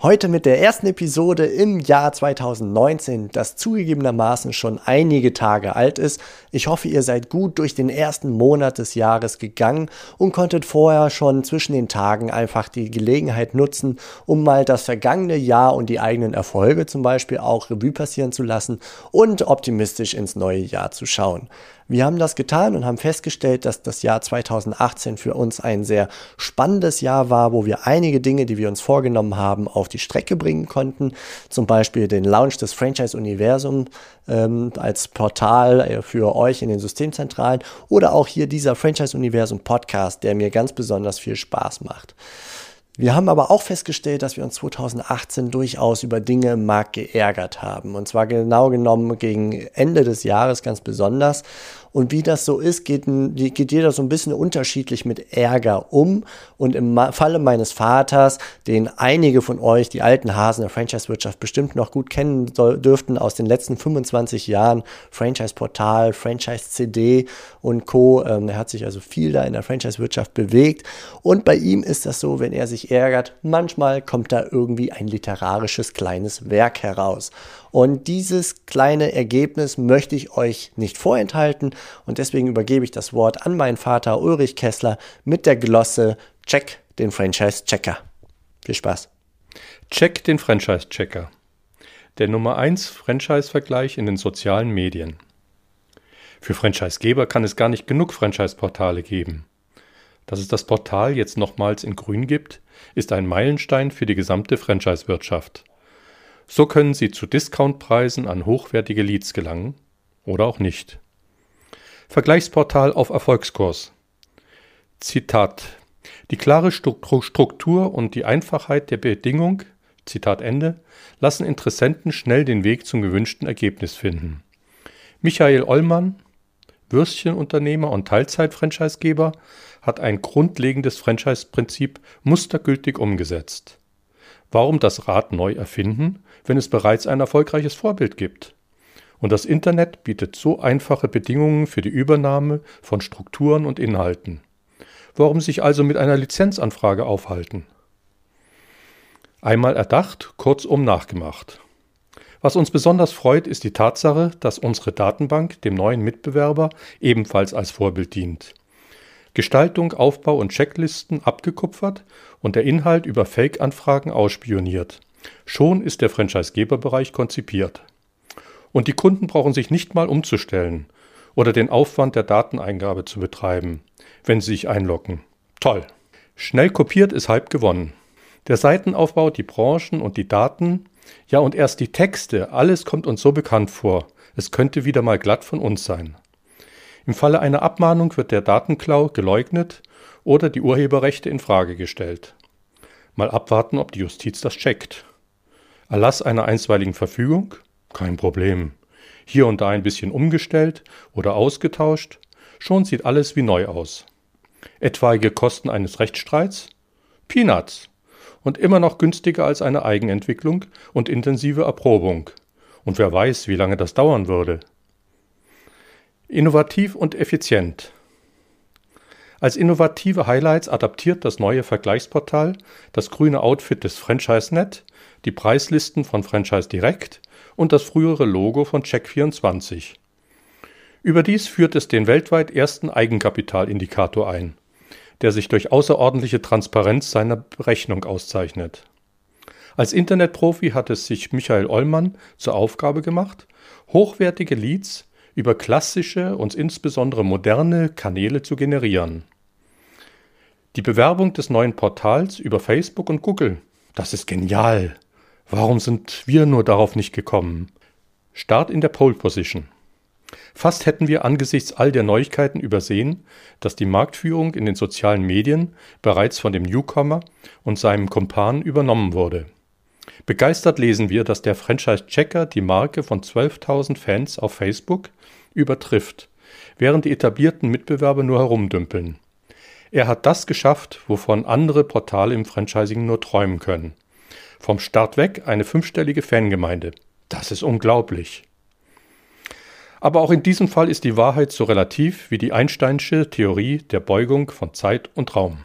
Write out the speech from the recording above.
Heute mit der ersten Episode im Jahr 2019, das zugegebenermaßen schon einige Tage alt ist. Ich hoffe, ihr seid gut durch den ersten Monat des Jahres gegangen und konntet vorher schon zwischen den Tagen einfach die Gelegenheit nutzen, um mal das vergangene Jahr und die eigenen Erfolge zum Beispiel auch Revue passieren zu lassen und optimistisch ins neue Jahr zu schauen. Wir haben das getan und haben festgestellt, dass das Jahr 2018 für uns ein sehr spannendes Jahr war, wo wir einige Dinge, die wir uns vorgenommen haben, auf die Strecke bringen konnten. Zum Beispiel den Launch des Franchise-Universums ähm, als Portal äh, für euch in den Systemzentralen oder auch hier dieser Franchise-Universum-Podcast, der mir ganz besonders viel Spaß macht. Wir haben aber auch festgestellt, dass wir uns 2018 durchaus über Dinge im Markt geärgert haben. Und zwar genau genommen gegen Ende des Jahres ganz besonders. Und wie das so ist, geht, geht jeder so ein bisschen unterschiedlich mit Ärger um. Und im Falle meines Vaters, den einige von euch, die alten Hasen der Franchise-Wirtschaft, bestimmt noch gut kennen dürften aus den letzten 25 Jahren, Franchise-Portal, Franchise-CD und Co. Ähm, er hat sich also viel da in der Franchise-Wirtschaft bewegt. Und bei ihm ist das so, wenn er sich ärgert, manchmal kommt da irgendwie ein literarisches kleines Werk heraus. Und dieses kleine Ergebnis möchte ich euch nicht vorenthalten und deswegen übergebe ich das Wort an meinen Vater Ulrich Kessler mit der Glosse Check den Franchise-Checker. Viel Spaß. Check den Franchise-Checker. Der Nummer 1 Franchise-Vergleich in den sozialen Medien. Für Franchisegeber kann es gar nicht genug Franchise-Portale geben. Dass es das Portal jetzt nochmals in Grün gibt, ist ein Meilenstein für die gesamte Franchise-Wirtschaft. So können Sie zu Discountpreisen an hochwertige Leads gelangen oder auch nicht. Vergleichsportal auf Erfolgskurs. Zitat. Die klare Struktur und die Einfachheit der Bedingung, Zitat Ende, lassen Interessenten schnell den Weg zum gewünschten Ergebnis finden. Michael Ollmann, Würstchenunternehmer und Teilzeit-Franchisegeber, hat ein grundlegendes Franchise-Prinzip mustergültig umgesetzt. Warum das Rad neu erfinden, wenn es bereits ein erfolgreiches Vorbild gibt? Und das Internet bietet so einfache Bedingungen für die Übernahme von Strukturen und Inhalten. Warum sich also mit einer Lizenzanfrage aufhalten? Einmal erdacht, kurzum nachgemacht. Was uns besonders freut, ist die Tatsache, dass unsere Datenbank dem neuen Mitbewerber ebenfalls als Vorbild dient. Gestaltung, Aufbau und Checklisten abgekupfert und der Inhalt über Fake-Anfragen ausspioniert. Schon ist der Franchise-Geber-Bereich konzipiert. Und die Kunden brauchen sich nicht mal umzustellen oder den Aufwand der Dateneingabe zu betreiben, wenn sie sich einloggen. Toll. Schnell kopiert ist halb gewonnen. Der Seitenaufbau, die Branchen und die Daten, ja und erst die Texte, alles kommt uns so bekannt vor. Es könnte wieder mal glatt von uns sein. Im Falle einer Abmahnung wird der Datenklau geleugnet oder die Urheberrechte in Frage gestellt. Mal abwarten, ob die Justiz das checkt. Erlass einer einstweiligen Verfügung? Kein Problem. Hier und da ein bisschen umgestellt oder ausgetauscht, schon sieht alles wie neu aus. Etwaige Kosten eines Rechtsstreits? Peanuts. Und immer noch günstiger als eine Eigenentwicklung und intensive Erprobung. Und wer weiß, wie lange das dauern würde. Innovativ und effizient. Als innovative Highlights adaptiert das neue Vergleichsportal das grüne Outfit des FranchiseNet, die Preislisten von Franchise Direct und das frühere Logo von Check24. Überdies führt es den weltweit ersten Eigenkapitalindikator ein, der sich durch außerordentliche Transparenz seiner Berechnung auszeichnet. Als Internetprofi hat es sich Michael Ollmann zur Aufgabe gemacht, hochwertige Leads über klassische und insbesondere moderne Kanäle zu generieren. Die Bewerbung des neuen Portals über Facebook und Google, das ist genial. Warum sind wir nur darauf nicht gekommen? Start in der Pole Position. Fast hätten wir angesichts all der Neuigkeiten übersehen, dass die Marktführung in den sozialen Medien bereits von dem Newcomer und seinem Kumpan übernommen wurde. Begeistert lesen wir, dass der Franchise-Checker die Marke von 12.000 Fans auf Facebook übertrifft, während die etablierten Mitbewerber nur herumdümpeln. Er hat das geschafft, wovon andere Portale im Franchising nur träumen können. Vom Start weg eine fünfstellige Fangemeinde. Das ist unglaublich. Aber auch in diesem Fall ist die Wahrheit so relativ wie die Einsteinsche Theorie der Beugung von Zeit und Raum.